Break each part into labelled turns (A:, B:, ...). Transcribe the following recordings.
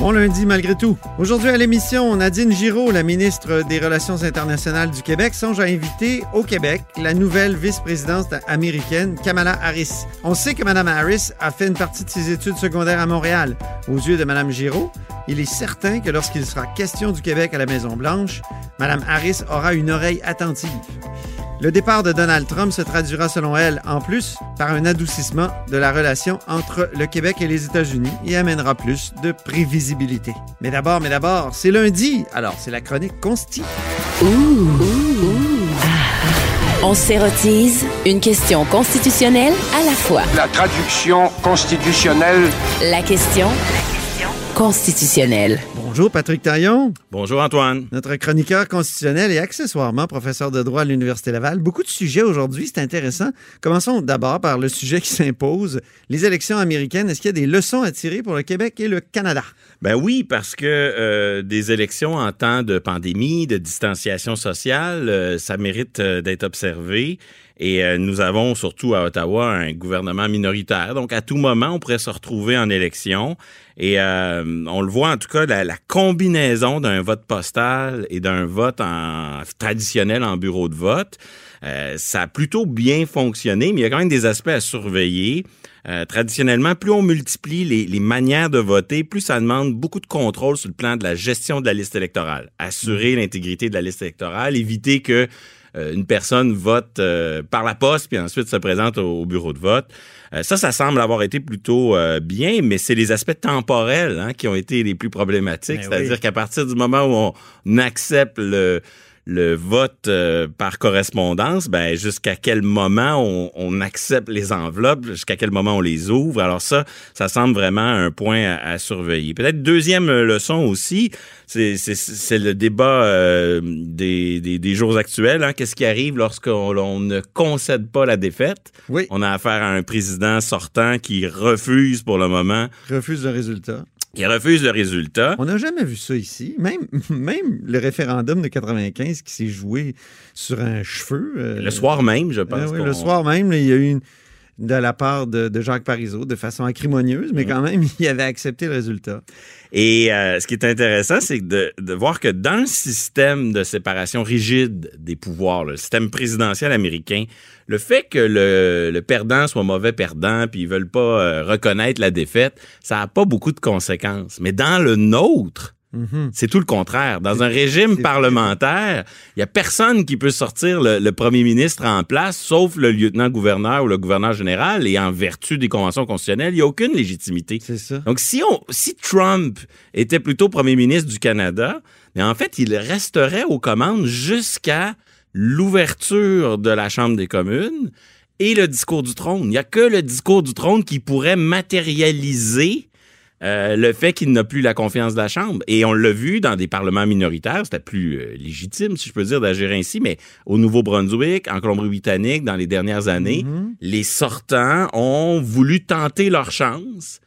A: Bon lundi malgré tout. Aujourd'hui à l'émission, Nadine Giraud, la ministre des Relations internationales du Québec, songe à inviter au Québec la nouvelle vice-présidente américaine, Kamala Harris. On sait que Mme Harris a fait une partie de ses études secondaires à Montréal. Aux yeux de Mme Giraud, il est certain que lorsqu'il sera question du Québec à la Maison-Blanche, Mme Harris aura une oreille attentive. Le départ de Donald Trump se traduira, selon elle, en plus, par un adoucissement de la relation entre le Québec et les États-Unis et amènera plus de prévisibilité. Mais d'abord, mais d'abord, c'est lundi, alors c'est la chronique Consti.
B: On s'érotise une question constitutionnelle à la fois.
C: La traduction constitutionnelle.
B: La question constitutionnelle.
A: Bonjour Patrick Taillon,
D: Bonjour Antoine.
A: notre chroniqueur constitutionnel et accessoirement professeur de droit à l'Université Laval. Beaucoup de sujets aujourd'hui, c'est intéressant. Commençons d'abord par le sujet qui s'impose, les élections américaines. Est-ce qu'il y a des leçons à tirer pour le Québec et le Canada?
D: Ben oui, parce que euh, des élections en temps de pandémie, de distanciation sociale, euh, ça mérite euh, d'être observé. Et euh, nous avons surtout à Ottawa un gouvernement minoritaire. Donc à tout moment, on pourrait se retrouver en élection. Et euh, on le voit en tout cas, la, la combinaison d'un vote postal et d'un vote en, traditionnel en bureau de vote, euh, ça a plutôt bien fonctionné, mais il y a quand même des aspects à surveiller. Euh, traditionnellement, plus on multiplie les, les manières de voter, plus ça demande beaucoup de contrôle sur le plan de la gestion de la liste électorale. Assurer l'intégrité de la liste électorale, éviter que euh, une personne vote euh, par la poste puis ensuite se présente au, au bureau de vote. Euh, ça, ça semble avoir été plutôt euh, bien, mais c'est les aspects temporels hein, qui ont été les plus problématiques.
A: Ben
D: C'est-à-dire
A: oui.
D: qu'à partir du moment où on accepte le le vote euh, par correspondance, ben jusqu'à quel moment on, on accepte les enveloppes, jusqu'à quel moment on les ouvre? Alors ça, ça semble vraiment un point à, à surveiller. Peut-être deuxième leçon aussi, c'est le débat euh, des, des, des jours actuels. Hein. Qu'est-ce qui arrive lorsqu'on on ne concède pas la défaite?
A: Oui.
D: On a affaire à un président sortant qui refuse pour le moment,
A: Refuse le résultat.
D: Qui refuse le résultat.
A: On n'a jamais vu ça ici. Même, même le référendum de 95 qui s'est joué sur un cheveu. euh,
D: Le soir même, je pense.
A: oui,
D: qu'on-
A: le soir même, là, il y a eu une, de la part de, de Jacques Parizeau de façon acrimonieuse, mais quand même, il avait accepté le résultat.
D: Et euh, ce qui est intéressant, c'est de, de voir que dans le système de séparation rigide des pouvoirs, le système présidentiel américain, le fait que le, le perdant soit mauvais perdant, puis ils veulent pas euh, reconnaître la défaite, ça n'a pas beaucoup de conséquences. Mais dans le nôtre,
A: Mhm.
D: c'est tout le contraire. Dans un régime parlementaire, il y a personne qui peut sortir le, le premier ministre en place, sauf le lieutenant-gouverneur ou le gouverneur général, et en vertu des conventions constitutionnelles, il n'y a aucune légitimité.
A: C'est ça.
D: Donc, si, on, si Trump était plutôt premier ministre du Canada, mais en fait, il resterait aux commandes jusqu'à l'ouverture de la Chambre des communes et le discours du trône. Il n'y a que le discours du trône qui pourrait matérialiser euh, le fait qu'il n'a plus la confiance de la Chambre. Et on l'a vu dans des parlements minoritaires, c'était plus euh, légitime, si je peux dire, d'agir ainsi, mais au Nouveau-Brunswick, en Colombie-Britannique, dans les dernières années,
A: Mhm.
D: les sortants ont voulu tenter leur chance.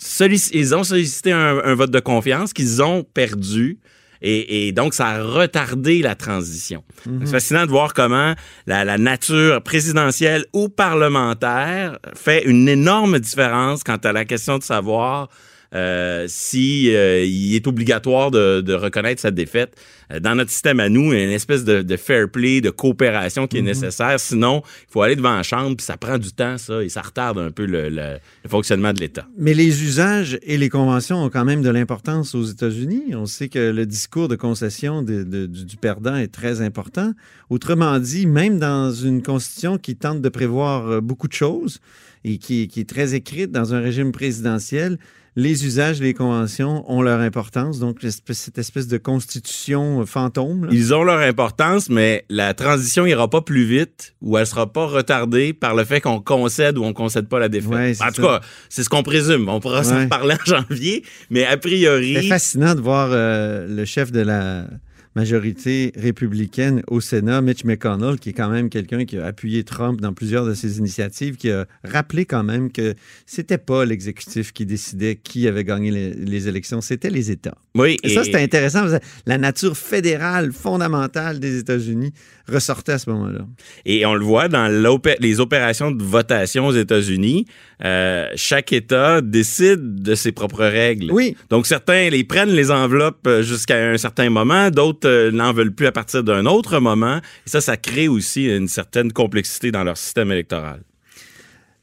D: Sollic- ils ont sollicité un, un vote de confiance qu'ils ont perdu. Et, et donc, ça a retardé la transition. C'est fascinant de voir comment la, la nature présidentielle ou parlementaire fait une énorme différence quant à la question de savoir euh, si euh, il est obligatoire de, de reconnaître sa défaite. Euh, Dans notre système à nous, il y a une espèce de, de fair play, de coopération qui est nécessaire. Sinon, il faut aller devant la chambre, puis ça prend du temps, ça, et ça retarde un peu le, le- le fonctionnement de l'État.
A: Mais les usages et les conventions ont quand même de l'importance aux États-Unis. On sait que le discours de concession de- du, du perdant est très important. Autrement dit, même dans une constitution qui tente de prévoir euh, beaucoup de choses et qui, qui est très écrite dans un régime présidentiel, les usages, les conventions ont leur importance. Donc, cette espèce de constitution euh, fantôme. là.
D: Ils ont leur importance, mais la transition ira pas plus vite ou elle sera pas retardée par le fait qu'on concède ou on concède pas la défaite.
A: Ouais, c'est
D: en tout
A: ça.
D: cas, c'est ce qu'on présume. On pourra s'en
A: Ouais.
D: reparler en janvier, mais a
A: C'est
D: priori,
A: fascinant de voir euh, le chef de la majorité républicaine au Sénat, Mitch McConnell, qui est quand même quelqu'un qui a appuyé Trump dans plusieurs de ses initiatives, qui a rappelé quand même que c'était pas l'exécutif qui décidait qui avait gagné les, les élections, c'était les États.
D: Oui,
A: Et, ça, c'était intéressant. parce que La nature fédérale, fondamentale des États-Unis ressortait à ce moment-là.
D: Et on le voit dans les opérations de votation aux États-Unis, euh, chaque État décide de ses propres règles.
A: Oui.
D: Donc certains les prennent les enveloppes euh, jusqu'à un certain moment, d'autres euh, n'en veulent plus à partir d'un autre moment. Et ça, ça crée aussi une certaine complexité dans leur système électoral.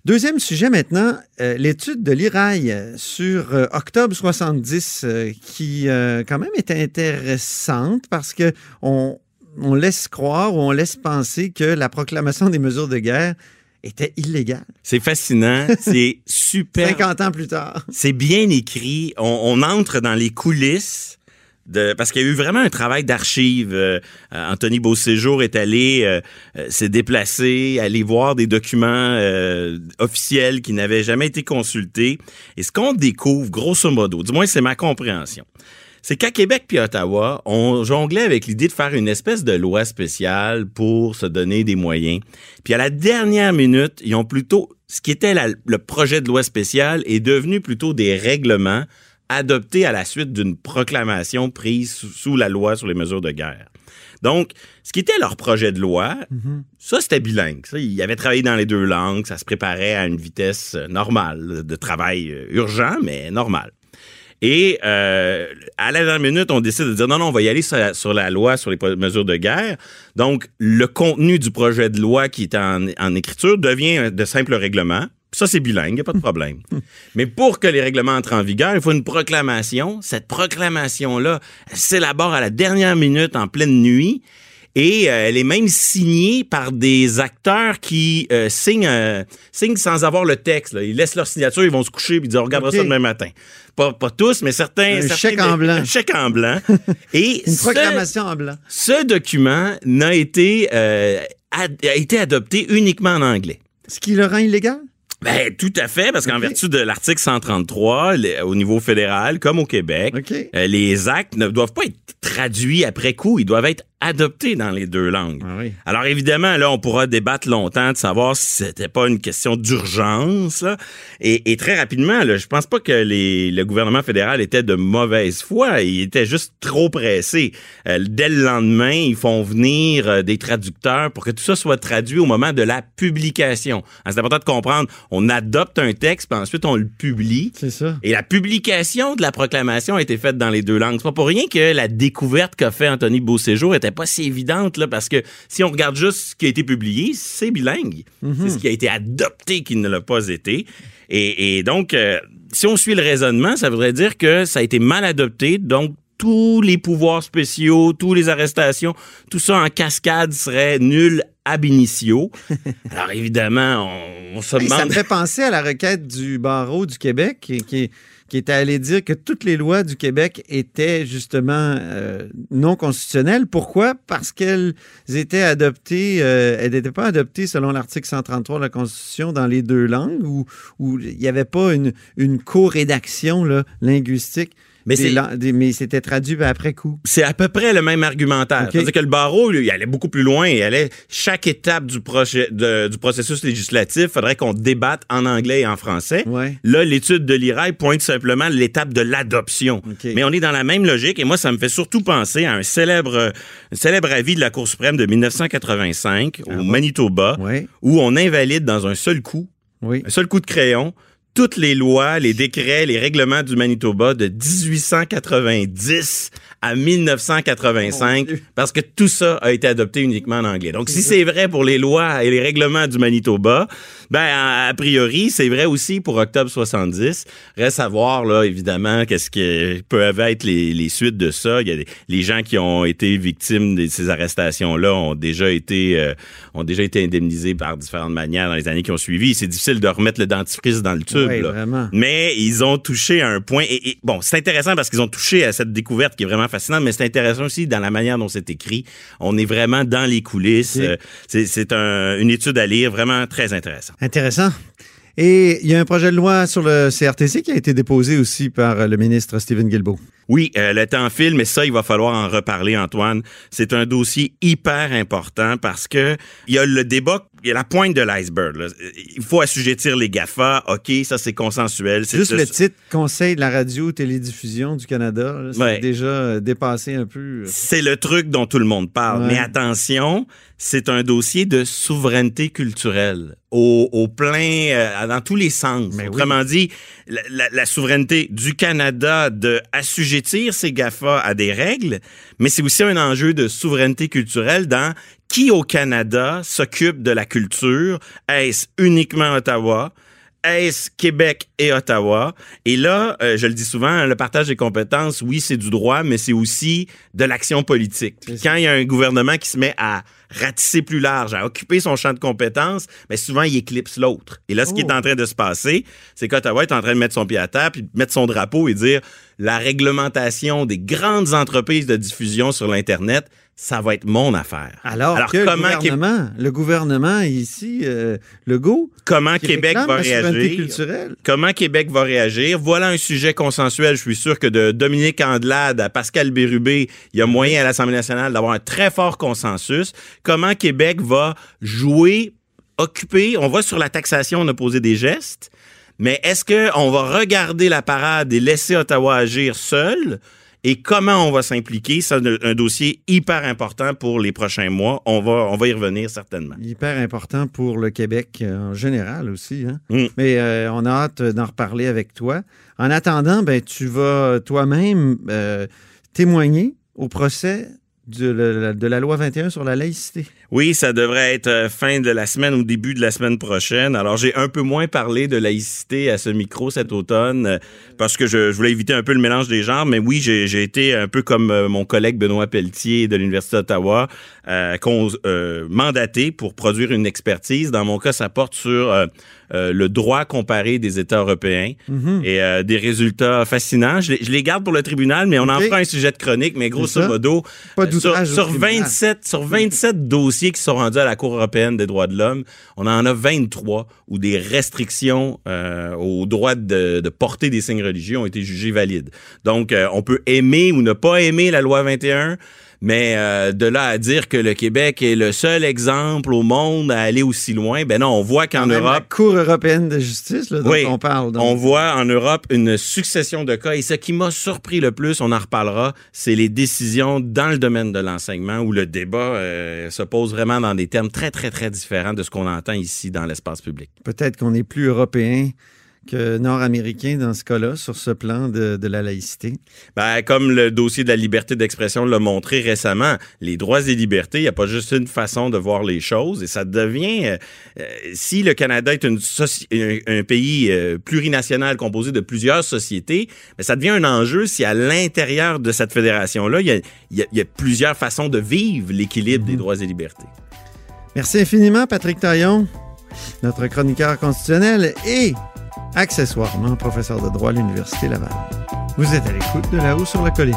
A: Deuxième sujet maintenant, euh, l'étude de l'IRAI sur euh, octobre 70, euh, qui quand même est intéressante parce que on, on laisse croire ou on laisse penser que la proclamation des mesures de guerre était illégale.
D: C'est fascinant, c'est super.
A: 50 ans plus tard.
D: C'est bien écrit. On, on entre dans les coulisses. De, parce qu'il y a eu vraiment un travail d'archives. Euh, Anthony Beauséjour est allé euh, euh, s'est déplacé, aller voir des documents euh, officiels qui n'avaient jamais été consultés. Et ce qu'on découvre, grosso modo, du moins c'est ma compréhension, c'est qu'à Québec puis Ottawa, on jonglait avec l'idée de faire une espèce de loi spéciale pour se donner des moyens. Puis à la dernière minute, ils ont plutôt ce qui était le projet de loi spéciale est devenu plutôt des règlements adoptés à la suite d'une proclamation prise sous, la loi sur les mesures de guerre. Donc, ce qui était leur projet de loi, ça, c'était bilingue. Ça, ils avaient travaillé dans les deux langues. Ça se préparait à une vitesse euh, normale de travail euh, urgent, mais normal. Et euh, à la dernière minute, on décide de dire non, non, on va y aller sur la, sur la loi sur les mesures de guerre. Donc, le contenu du projet de loi qui est en, en écriture devient de simples règlements. Ça, c'est bilingue, il n'y a pas de problème. Mais pour que les règlements entrent en vigueur, il faut une proclamation. Cette proclamation-là, elle s'élabore à la dernière minute en pleine nuit. Et euh, elle est même signée par des acteurs qui euh, signent, euh, signent sans avoir le texte. là. Ils laissent leur signature, ils vont se coucher et ils disent on regardera ça demain matin. Pas, pas tous, mais certains.
A: Un
D: certains-
A: chèque en blanc.
D: Un chèque en blanc. Et
A: Une
D: ce-
A: proclamation en blanc.
D: ce document n'a été, a été adopté uniquement en anglais.
A: Ce qui le rend illégal?
D: Ben, tout à fait, parce qu'en vertu de l'article 133, les- au niveau fédéral, comme au Québec, euh, les actes ne doivent pas être traduits après coup, ils doivent être adoptés dans les deux langues.
A: Ah oui.
D: Alors évidemment, là, on pourra débattre longtemps de savoir si c'était pas une question d'urgence. Et, et très rapidement, là, je pense pas que les, le gouvernement fédéral était de mauvaise foi. Il était juste trop pressé. Euh, dès le lendemain, ils font venir euh, des traducteurs pour que tout ça soit traduit au moment de la publication. C'est important de comprendre. On adopte un texte, puis ensuite on le publie.
A: C'est ça.
D: Et la publication de la proclamation a été faite dans les deux langues. C'est pas pour rien que la découverte qu'a fait Anthony Beauséjour était pas si évidente, là, parce que si on regarde juste ce qui a été publié, c'est bilingue. C'est ce qui a été adopté qui ne l'a pas été. Et, et donc, euh, si on suit le raisonnement, ça voudrait dire que ça a été mal adopté, donc tous les pouvoirs spéciaux, toutes les arrestations, tout ça en cascade serait nul ab initio. Alors évidemment, on, on se
A: Hey, ça
D: demande...
A: me fait penser à la requête du barreau du Québec qui, qui, qui était allé dire que toutes les lois du Québec étaient justement euh, non constitutionnelles. Pourquoi? Parce qu'elles étaient adoptées, euh, elles n'étaient pas adoptées selon l'article 133 de la Constitution dans les deux langues où il n'y avait pas une, une co-rédaction linguistique.
D: Mais
A: des
D: c'est-
A: lan- des- mais c'était traduit après coup.
D: C'est à peu près le même argumentaire.
A: OK.
D: C'est-à-dire que le barreau, lui, il allait beaucoup plus loin. Il allait chaque étape du, projet, de- du processus législatif, faudrait qu'on débatte en anglais et en français.
A: Ouais.
D: Là, l'étude de l'IRAI pointe simplement l'étape de l'adoption. Mais on est dans la même logique et moi, ça me fait surtout penser à un célèbre, un célèbre avis de la Cour suprême de 1985 au Manitoba
A: Ouais.
D: où on invalide dans un seul coup
A: Oui.
D: un seul coup de crayon toutes les lois, les décrets, les règlements du Manitoba de 1890 à 1985
A: Mon Dieu.
D: parce que tout ça a été adopté uniquement en anglais. Donc si c'est vrai pour les lois et les règlements du Manitoba, ben a, priori, c'est vrai aussi pour octobre 70. Reste à voir là évidemment qu'est-ce que peuvent être les, les suites de ça. Il y a des, les gens qui ont été victimes de ces arrestations là ont déjà été euh, ont déjà été indemnisés par différentes manières dans les années qui ont suivi. C'est difficile de remettre le dentifrice dans le tube.
A: Ouais,
D: là.
A: vraiment.
D: Mais ils ont touché à un point. Et, et, bon, c'est intéressant parce qu'ils ont touché à cette découverte qui est vraiment fascinante, mais c'est intéressant aussi dans la manière dont c'est écrit. On est vraiment dans les coulisses. Euh, C'est, c'est un- une étude à lire vraiment très intéressante.
A: Intéressant. Et il y a un projet de loi sur le CRTC qui a été déposé aussi par le ministre Stephen Guilbeault.
D: Oui, euh, le temps file, mais ça, il va falloir en reparler, Antoine. C'est un dossier hyper important parce que il y a le débat, y a la pointe de l'iceberg. là. Il faut assujettir les GAFA. OK, ça, c'est consensuel. C'est
A: Juste le titre Conseil de la radio-télédiffusion du Canada, là, c'est
D: Ouais.
A: déjà euh, dépassé un peu. euh.
D: C'est le truc dont tout le monde parle.
A: Ouais.
D: Mais attention, c'est un dossier de souveraineté culturelle au, au plein, euh, dans tous les sens.
A: Mais oui.
D: Autrement dit, la, la- la souveraineté du Canada de assujettir ses GAFA à des règles, mais c'est aussi un enjeu de souveraineté culturelle dans qui au Canada s'occupe de la culture? Est-ce uniquement Ottawa? Est-ce Québec et Ottawa? Et là, euh, je le dis souvent, le partage des compétences, oui, c'est du droit, mais c'est aussi de l'action politique. Puis quand il y a un gouvernement qui se met à ratisser plus large, à occuper son champ de compétences, mais souvent, il éclipse l'autre. Et là, ce qui
A: Oh.
D: est en train de se passer, c'est qu'Ottawa est en train de mettre son pied à terre, puis de mettre son drapeau et dire la réglementation des grandes entreprises de diffusion sur l'Internet, ça va être mon affaire.
A: Alors,
D: Alors,
A: que le
D: comment Qué-
A: le gouvernement ici, euh, Legault,
D: Comment
A: qui
D: Québec va réagir? Comment Québec va réagir? Voilà un sujet consensuel. Je suis sûr que de Dominique Andelade à Pascal Bérubé, il y a moyen à l'Assemblée nationale d'avoir un très fort consensus. Comment Québec va jouer, occuper? On va sur la taxation, on a posé des gestes. Mais est-ce qu'on va regarder la parade et laisser Ottawa agir seul? Et comment on va s'impliquer? C'est un, dossier hyper important pour les prochains mois. On va, on va y revenir certainement.
A: Hyper important pour le Québec euh, en général aussi. Hein?
D: Mm.
A: Mais euh, on a hâte d'en reparler avec toi. En attendant, ben, tu vas toi-même euh, témoigner au procès de la, de la loi 21 sur la laïcité.
D: Oui, ça devrait être euh, fin de la semaine ou début de la semaine prochaine. Alors, j'ai un peu moins parlé de laïcité à ce micro cet automne euh, parce que je, je voulais éviter un peu le mélange des genres. Mais oui, j'ai été un peu comme euh, mon collègue Benoît Pelletier de l'Université d'Ottawa, euh, euh, mandaté pour produire une expertise. Dans mon cas, ça porte sur euh, le droit comparé des États européens
A: Mhm.
D: et des résultats fascinants. Je les, je les garde pour le tribunal, mais on en fera un sujet de chronique. Mais grosso modo,
A: Pas
D: sur,
A: d'outrage au
D: sur
A: tribunal.
D: 27, sur 27 dossiers qui sont rendus à la Cour européenne des droits de l'homme, on en a 23 où des restrictions euh, au droit de, porter des signes religieux ont été jugées valides. Donc, euh, on peut aimer ou ne pas aimer la loi 21, mais euh, de là à dire que le Québec est le seul exemple au monde à aller aussi loin, ben non, on voit qu'en Europe,
A: La Cour européenne de justice, là, dont
D: Oui.
A: on parle. donc.
D: on voit en Europe une succession de cas. Et ce qui m'a surpris le plus, on en reparlera, c'est les décisions dans le domaine de l'enseignement où le débat euh, se pose vraiment dans des termes très, très, très différents de ce qu'on entend ici dans l'espace public.
A: Peut-être qu'on est plus européen que nord-américain dans ce cas-là, sur ce plan de, de la laïcité?
D: Ben, comme le dossier de la liberté d'expression l'a montré récemment, les droits et libertés, il n'y a pas juste une façon de voir les choses et ça devient, euh, euh, si le Canada est une un, un pays euh, plurinational composé de plusieurs sociétés, ben, ça devient un enjeu si à l'intérieur de cette fédération-là, il y a, y y plusieurs façons de vivre l'équilibre des droits et libertés.
A: Merci infiniment, Patrick Taillon, notre chroniqueur constitutionnel et accessoirement professeur de droit à l'Université Laval. Vous êtes à l'écoute de là-haut sur la colline.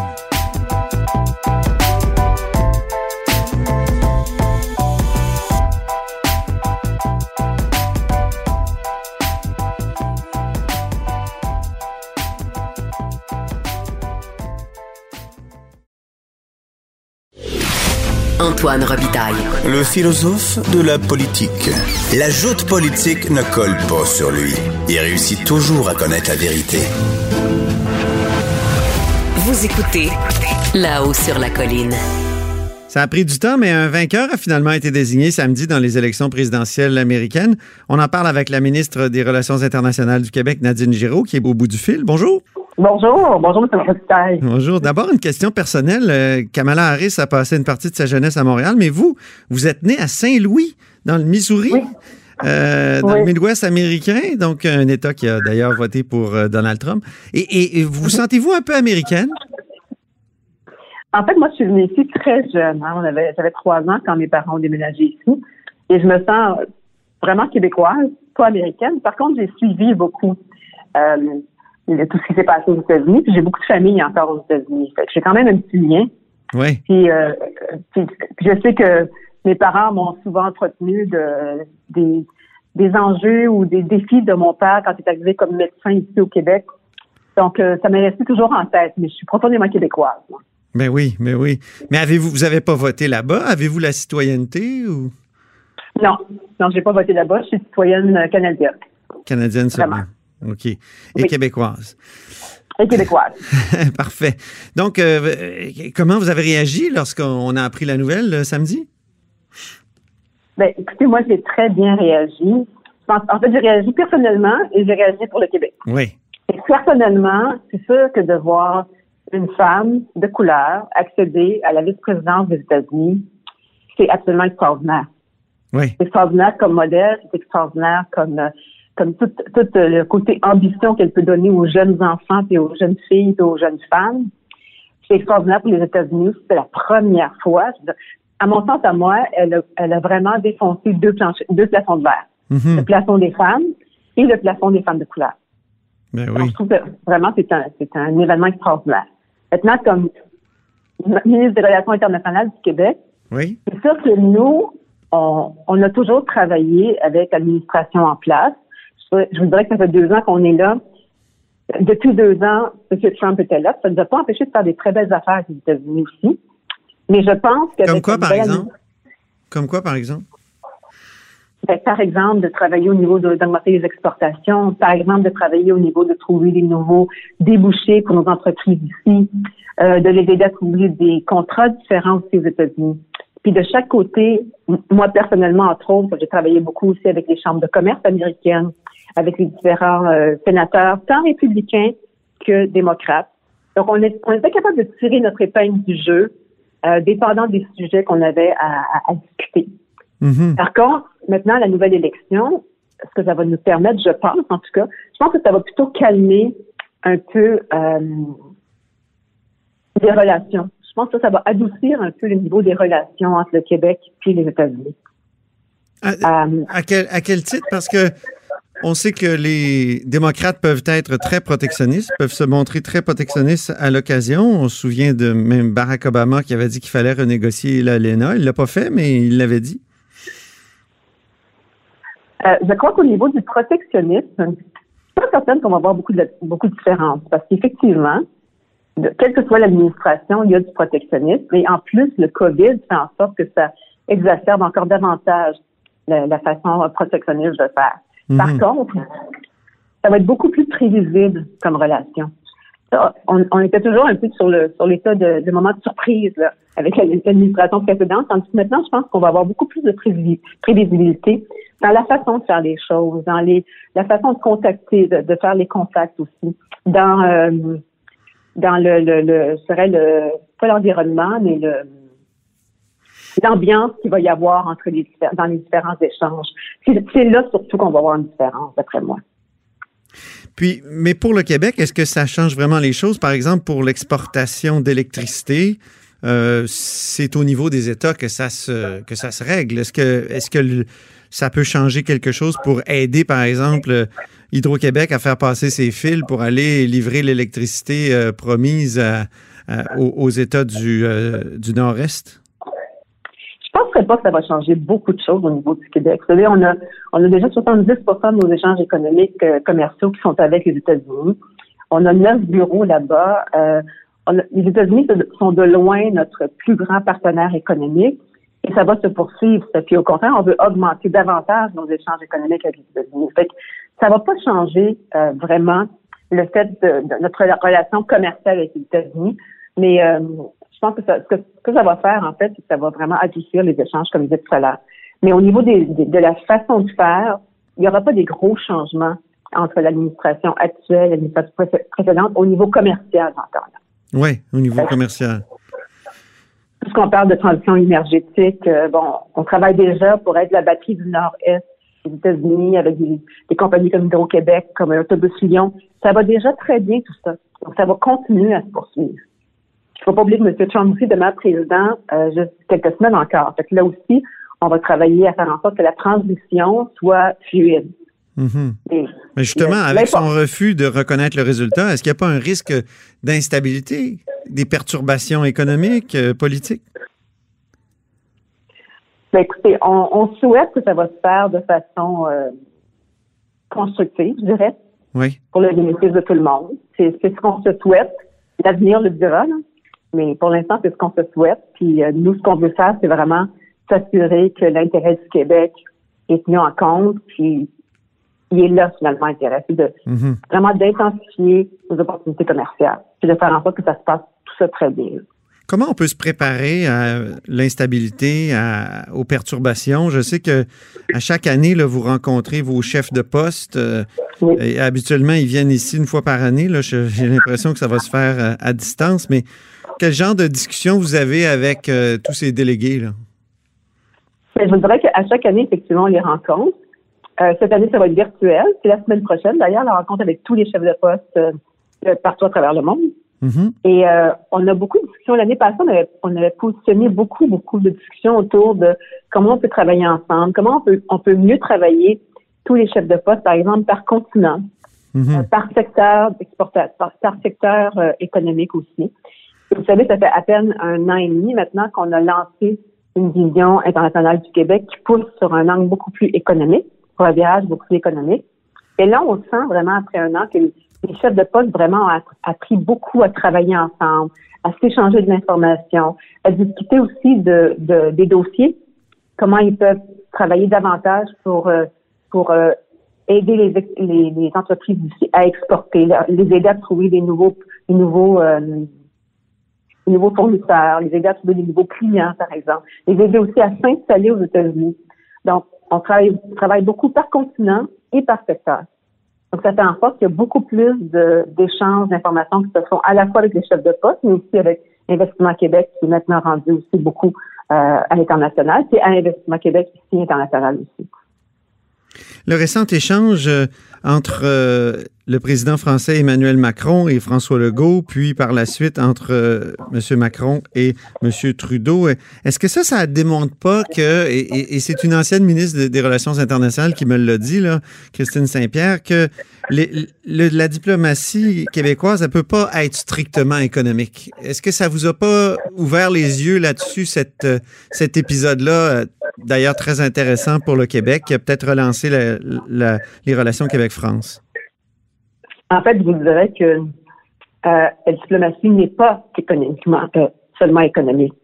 B: Antoine Robitaille.
E: Le philosophe de la politique. La joute politique ne colle pas sur lui. Il réussit toujours à connaître la vérité.
B: Vous écoutez là-haut sur la colline.
A: Ça a pris du temps, mais un vainqueur a finalement été désigné samedi dans les élections présidentielles américaines. On en parle avec la ministre des Relations internationales du Québec, Nadine Giraud, qui est au bout du fil. Bonjour.
F: Bonjour, bonjour, M. Robitaille.
A: Bonjour. D'abord, une question personnelle. Euh, Kamala Harris a passé une partie de sa jeunesse à Montréal, mais vous, vous êtes né à Saint-Louis, dans le Missouri,
F: Oui.
A: euh, dans
F: Oui.
A: le Midwest américain, donc un État qui a d'ailleurs voté pour euh, Donald Trump. Et, et- et vous sentez-vous un peu américaine?
F: En fait, moi, je suis venue ici très jeune. hein. On avait, j'avais trois ans quand mes parents ont déménagé ici. Et je me sens vraiment québécoise, pas américaine. Par contre, j'ai suivi beaucoup euh, tout ce qui s'est passé aux États-Unis. Puis j'ai beaucoup de famille encore aux États-Unis. Fait que j'ai quand même un petit lien.
A: Oui.
F: Puis, euh, puis je sais que mes parents m'ont souvent entretenu de, des, des enjeux ou des défis de mon père quand il est arrivé comme médecin ici au Québec. Donc, euh, ça m'est resté toujours en tête, mais je suis profondément québécoise. moi.
A: Ben oui, ben oui. Mais avez-vous, vous avez pas voté là-bas? Avez-vous la citoyenneté ou?
F: Non, non, j'ai pas voté là-bas. Je suis citoyenne canadienne
A: canadienne seulement? OK. Et
F: Oui.
A: québécoise.
F: et québécoise.
A: Parfait. Donc, euh, comment vous avez réagi lorsqu'on a appris la nouvelle euh, samedi?
F: Ben, écoutez, moi, j'ai très bien réagi. En fait, j'ai réagi personnellement et j'ai réagi pour le Québec.
A: Oui.
F: Et personnellement, c'est sûr que de voir une femme de couleur accéder à la vice-présidence des États-Unis, c'est absolument extraordinaire.
A: Oui.
F: C'est extraordinaire comme modèle, c'est extraordinaire comme euh, comme tout, tout euh, le côté ambition qu'elle peut donner aux jeunes enfants et aux jeunes filles et aux jeunes femmes. C'est extraordinaire pour les États-Unis. C'est la première fois. À mon sens, à moi, elle a, elle a vraiment défoncé deux, planches, deux plafonds de verre.
A: Mhm.
F: Le plafond des femmes et le plafond des femmes de couleur.
A: Ben
F: Donc, je trouve que vraiment, c'est un, c'est un événement extraordinaire. Maintenant, comme ministre des Relations internationales du Québec,
A: Oui.
F: c'est sûr que nous, on, on a toujours travaillé avec l'administration en place. Je, vous dirais que ça fait deux ans qu'on est là. Depuis deux ans, M. Trump était là. Ça ne nous a pas empêché de faire des très belles affaires aux États-Unis aussi. Mais je pense que
A: Comme quoi, par exemple? Comme quoi, par exemple?
F: Ben, par exemple, de travailler au niveau d'augmenter les exportations, par exemple, de travailler au niveau de trouver des nouveaux débouchés pour nos entreprises ici, euh, de les aider à trouver des contrats différents aussi aux États-Unis. Puis de chaque côté, moi personnellement, entre autres, j'ai travaillé beaucoup aussi avec les chambres de commerce américaines, avec les différents euh, sénateurs, tant républicains que démocrates. Donc, on, est, on était capable de tirer notre épingle du jeu, euh, dépendant des sujets qu'on avait à- à- à discuter.
A: Mhm.
F: Par contre, maintenant, la nouvelle élection, ce que ça va nous permettre, je pense, en tout cas, je pense que ça va plutôt calmer un peu euh, les relations. Je pense que ça va adoucir un peu le niveau des relations entre le Québec et les États-Unis.
A: À,
F: Euh,
A: à quel, à quel titre? Parce que on sait que les démocrates peuvent être très protectionnistes, peuvent se montrer très protectionnistes à l'occasion. On se souvient de même Barack Obama qui avait dit qu'il fallait renégocier l'ALENA. Il l'a pas fait, mais il l'avait dit.
F: Euh, je crois qu'au niveau du protectionnisme, je suis pas certaine qu'on va avoir beaucoup de, beaucoup de différences parce qu'effectivement, quelle que soit l'administration, il y a du protectionnisme. Et en plus, le COVID fait en sorte que ça exacerbe encore davantage la façon protectionniste de faire. Par
A: Mhm.
F: contre, ça va être beaucoup plus prévisible comme relation. On, on était toujours un peu sur le sur l'état de, de moment de surprise là, avec la- l'administration précédente, tandis que maintenant, je pense qu'on va avoir beaucoup plus de prévisi- prévisibilité dans la façon de faire les choses, dans les la façon de contacter, de, de faire les contacts aussi, dans euh, dans le, le, le je dirais le pas l'environnement, mais le l'ambiance qu'il va y avoir entre les dans les différents échanges. C'est là surtout qu'on va avoir une différence, d'après moi.
A: Puis, mais pour le Québec, est-ce que ça change vraiment les choses? Par exemple, pour l'exportation d'électricité, euh, c'est au niveau des États que ça se que ça se règle. Est-ce que est-ce que ça peut changer quelque chose pour aider, par exemple, Hydro-Québec à faire passer ses fils pour aller livrer l'électricité euh, promise aux États du, euh, du Nord-Est?
F: Penserais pas que ça va changer beaucoup de choses au niveau du Québec. Vous savez, on a, déjà 70 de nos échanges économiques euh, commerciaux qui sont avec les États-Unis. On a neuf bureaux là-bas. Euh, les États-Unis sont de loin notre plus grand partenaire économique et ça va se poursuivre. Puis au contraire, on veut augmenter davantage nos échanges économiques avec les États-Unis. Fait que ça va pas changer euh, vraiment le fait de, de notre relation commerciale avec les États-Unis, mais je pense que, ça, ce, que, ça va faire, en fait, c'est que ça va vraiment adoucir les échanges, comme je disais tout à l'heure. Mais au niveau des, des- de la façon de faire, il n'y aura pas des gros changements entre l'administration actuelle et l'administration pré- précédente au niveau commercial, j'entends. là.
A: Oui, au niveau commercial.
F: Puisqu'on parle de transition énergétique, euh, bon, on travaille déjà pour être la batterie du Nord-Est des États-Unis avec des, des compagnies comme Hydro-Québec, comme Autobus Lyon. Ça va déjà très bien tout ça. Donc, ça va continuer à se poursuivre. Faut pas oublier que M. Trump aussi demeure président euh, juste quelques semaines encore. Fait que là aussi, on va travailler à faire en sorte que la transition soit fluide.
A: Mhm.
F: Et
A: Mais justement, avec son refus de reconnaître le résultat, est-ce qu'il n'y a pas un risque d'instabilité, des perturbations économiques, euh, politiques?
F: Ben, écoutez, on, on, souhaite que ça va se faire de façon euh, constructive, je dirais,
A: Oui.
F: pour le bénéfice de tout le monde. C'est c'est ce qu'on se souhaite. L'avenir le dira, là. Mais pour l'instant, c'est ce qu'on se souhaite. Puis euh, nous, ce qu'on veut faire, c'est vraiment s'assurer que l'intérêt du Québec est tenu en compte, puis il est là finalement l'intérêt, c'est de
A: Mhm.
F: vraiment d'intensifier nos opportunités commerciales, puis de faire en sorte que ça se passe tout ça très bien.
A: Comment on peut se préparer à l'instabilité, à- aux perturbations? Je sais que à chaque année, là, vous rencontrez vos chefs de poste. euh,
F: Oui.
A: et habituellement, ils viennent ici une fois par année. J'ai l'impression que ça va se faire euh, à distance. Mais quel genre de discussion vous avez avec euh, tous ces délégués? Là?
F: Mais je vous dirais qu'à chaque année, effectivement, on les rencontre. Euh, cette année, ça va être virtuel. C'est la semaine prochaine, d'ailleurs, la rencontre avec tous les chefs de poste euh, partout à travers le monde.
A: Mhm.
F: Et on a beaucoup de discussions. L'année passée, on avait, on avait positionné beaucoup, beaucoup de discussions autour de comment on peut travailler ensemble, comment on peut, on peut mieux travailler tous les chefs de poste, par exemple, par continent,
A: Mhm.
F: euh, par secteur d'exportation, par, par secteur économique aussi. Vous savez, ça fait à peine un an et demi maintenant qu'on a lancé une vision internationale du Québec qui pousse sur un angle beaucoup plus économique, pour un virage beaucoup plus économique. Et là, on sent vraiment après un an que les chefs de poste vraiment ont appris beaucoup à travailler ensemble, à s'échanger de l'information, à discuter aussi de, de- des dossiers, comment ils peuvent travailler davantage pour euh, pour euh, aider les, les, les entreprises à exporter, les aider à trouver des nouveaux des nouveaux euh, des nouveaux fournisseurs, les aider à trouver des nouveaux clients, par exemple, les aider aussi à s'installer aux États-Unis. Donc, on travaille, beaucoup par continent et par secteur. Donc, ça fait en sorte qu'il y a beaucoup plus d'échanges d'informations qui se font à la fois avec les chefs de poste, mais aussi avec Investissement Québec, qui est maintenant rendu aussi beaucoup euh, à l'international, puis à Investissement Québec, ici international aussi.
A: Le récent échange euh, entre euh, le président français Emmanuel Macron et François Legault, puis par la suite entre euh, M. Macron et M. Trudeau, euh, est-ce que ça, ça démontre pas que, et, c'est une ancienne ministre de- des Relations internationales qui me l'a dit, là, Christine Saint-Pierre, que la diplomatie québécoise, elle peut pas être strictement économique. Est-ce que ça vous a pas ouvert les yeux là-dessus, cet épisode-là, d'ailleurs très intéressant pour le Québec, qui a peut-être relancé la- la- les relations Québec-France?
F: En fait, je vous dirais que euh, la diplomatie n'est pas économiquement, euh, seulement économique.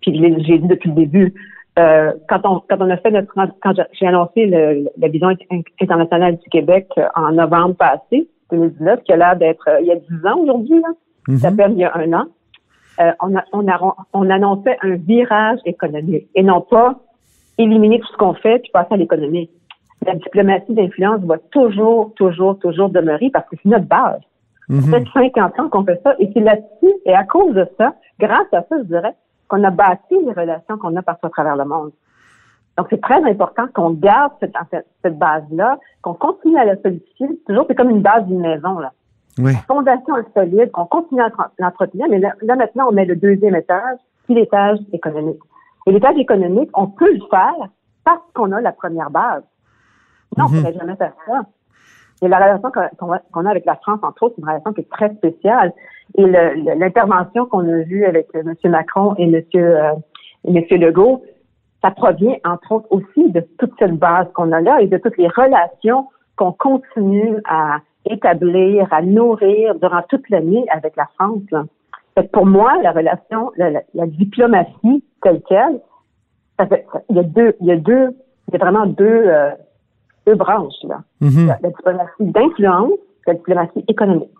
F: Puis je l'ai- j'ai dit depuis le début, euh, quand on quand on a fait notre quand j'ai- annoncé le- la vision in- internationale du Québec en novembre passé, 2019, qui a l'air d'être il y a 10 ans aujourd'hui, là,
A: Mhm.
F: ça fait il y a un an, on, a, on, a, on annonçait un virage économique et non pas éliminer tout ce qu'on fait puis passer à l'économie. La diplomatie d'influence va toujours, toujours, toujours demeurer parce que c'est notre base.
A: Mhm.
F: Ça fait 50 ans qu'on fait ça et c'est là-dessus et à cause de ça, grâce à ça, je dirais, qu'on a bâti les relations qu'on a partout à travers le monde. Donc, c'est très important qu'on garde cette, base-là, qu'on continue à la solidifier. Toujours, c'est comme une base d'une maison, là.
A: Oui.
F: La fondation est solide, on continue à l'entre- l'entretenir, mais là, là, maintenant, on met le deuxième étage, puis l'étage économique. Et l'étage économique, on peut le faire parce qu'on a la première base. Non, on ne
A: Mhm.
F: pourrait jamais faire ça. Et la relation qu'on a, avec la France, entre autres, c'est une relation qui est très spéciale. Et l'intervention qu'on a vue avec M. Macron et M. Euh, et M. Legault, ça provient, entre autres, aussi de toute cette base qu'on a là et de toutes les relations qu'on continue à établir, à nourrir durant toute l'année avec la France. là. Pour moi, la relation, la, la- la diplomatie telle quelle, ça fait, ça- il y a deux, il y a deux, il y a vraiment deux, euh, deux branches là.
A: Mhm.
F: La, la diplomatie d'influence, la diplomatie économique.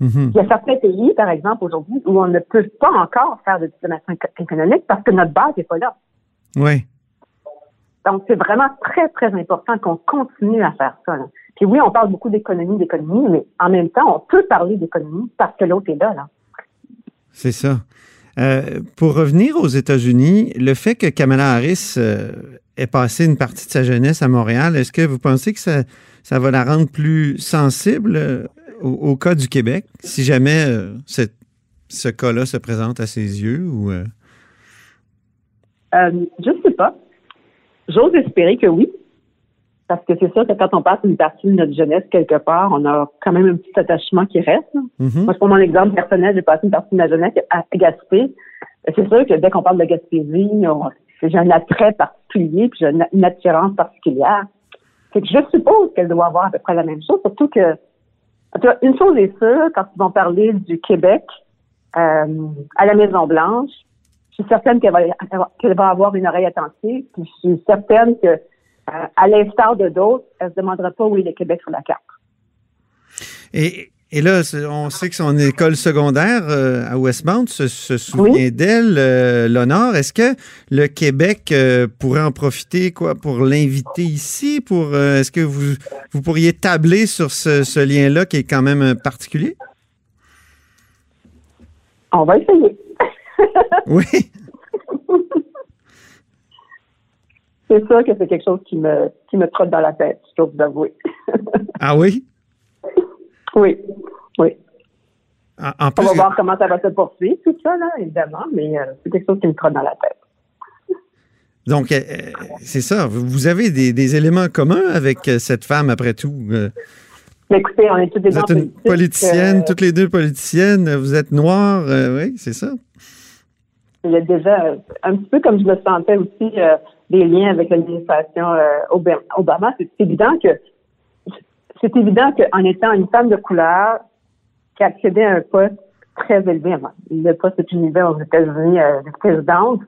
A: Mhm.
F: Il y a certains pays, par exemple, aujourd'hui, où on ne peut pas encore faire de diplomatie éco- économique parce que notre base n'est pas là.
A: Oui.
F: Donc, c'est vraiment très, très important qu'on continue à faire ça. là. Puis oui, on parle beaucoup d'économie, d'économie, mais en même temps, on peut parler d'économie parce que l'autre est là. là.
A: C'est ça. Euh, pour revenir aux États-Unis, le fait que Kamala Harris euh, ait passé une partie de sa jeunesse à Montréal, est-ce que vous pensez que ça, ça va la rendre plus sensible euh, au, cas du Québec, si jamais ce cas-là se présente à ses yeux? Ou,
F: je ne sais pas. J'ose espérer que oui. Parce que c'est sûr que quand on passe une partie de notre jeunesse quelque part, on a quand même un petit attachement qui reste.
A: Mhm.
F: Moi, je prends mon exemple personnel, j'ai passé une partie de ma jeunesse à Gaspé. C'est sûr que dès qu'on parle de Gaspésie, j'ai un attrait particulier puis j'ai une, une attirance particulière. C'est que je suppose qu'elle doit avoir à peu près la même chose, surtout que une chose est sûre, quand ils vont parler du Québec euh, à la Maison-Blanche, je suis certaine qu'elle va, qu'elle va avoir une oreille attentive, puis je suis certaine que, euh, à l'instar de d'autres, elle se demandera pas où est le Québec sur la carte.
A: Et, et là, on sait que son école secondaire euh, à Westmount se, se souvient
F: Oui.
A: d'elle, euh, l'honneur. Est-ce que le Québec euh, pourrait en profiter quoi pour l'inviter ici? Pour Est-ce que vous, vous pourriez tabler sur ce, ce lien-là qui est quand même particulier?
F: On va essayer.
A: Oui.
F: C'est sûr que c'est quelque chose qui me, qui me trotte dans la tête, je dois vous avouer.
A: Ah oui?
F: oui, oui.
A: En, en
F: On va voir comment ça va se poursuivre, tout ça, là, évidemment, mais euh, c'est quelque chose qui me trotte dans la tête.
A: donc, euh, c'est ça. Vous avez des, des éléments communs avec euh, cette femme, après tout. Euh,
F: Mais écoutez, on est tous des
A: Vous
F: gens
A: êtes une politicienne,
F: euh,
A: toutes les deux politiciennes. Vous êtes noire. euh, oui, c'est ça.
F: Il y a déjà, euh, un petit peu comme je le sentais aussi, euh, des liens avec l'administration euh, Oba- Obama. C'est évident que c'est évident qu'en étant une femme de couleur qui accédait à un poste très élevé, enfin, le poste est élevé aux États-Unis euh, de présidente,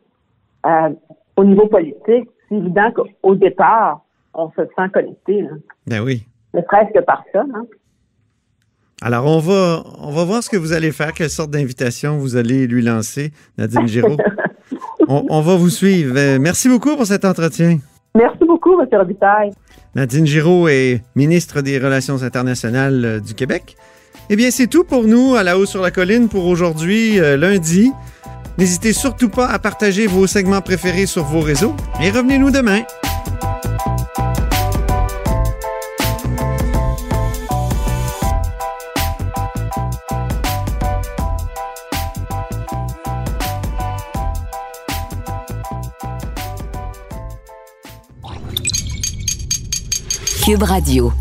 F: euh, au niveau politique, c'est évident qu'au départ, on se sent connecté, là.
A: Ben oui.
F: ne serait-ce que par ça. Hein?
A: Alors, on va, on va voir ce que vous allez faire, quelle sorte d'invitation vous allez lui lancer, Nadine Giraud. on, on va vous suivre. Euh, Merci beaucoup pour cet entretien.
F: Merci beaucoup, M. Robitaille.
A: Nadine Giraud est ministre des Relations internationales euh, du Québec. Eh bien, c'est tout pour nous à la haut sur la colline pour aujourd'hui, euh, lundi. N'hésitez surtout pas à partager vos segments préférés sur vos réseaux et revenez-nous demain.
B: Radio.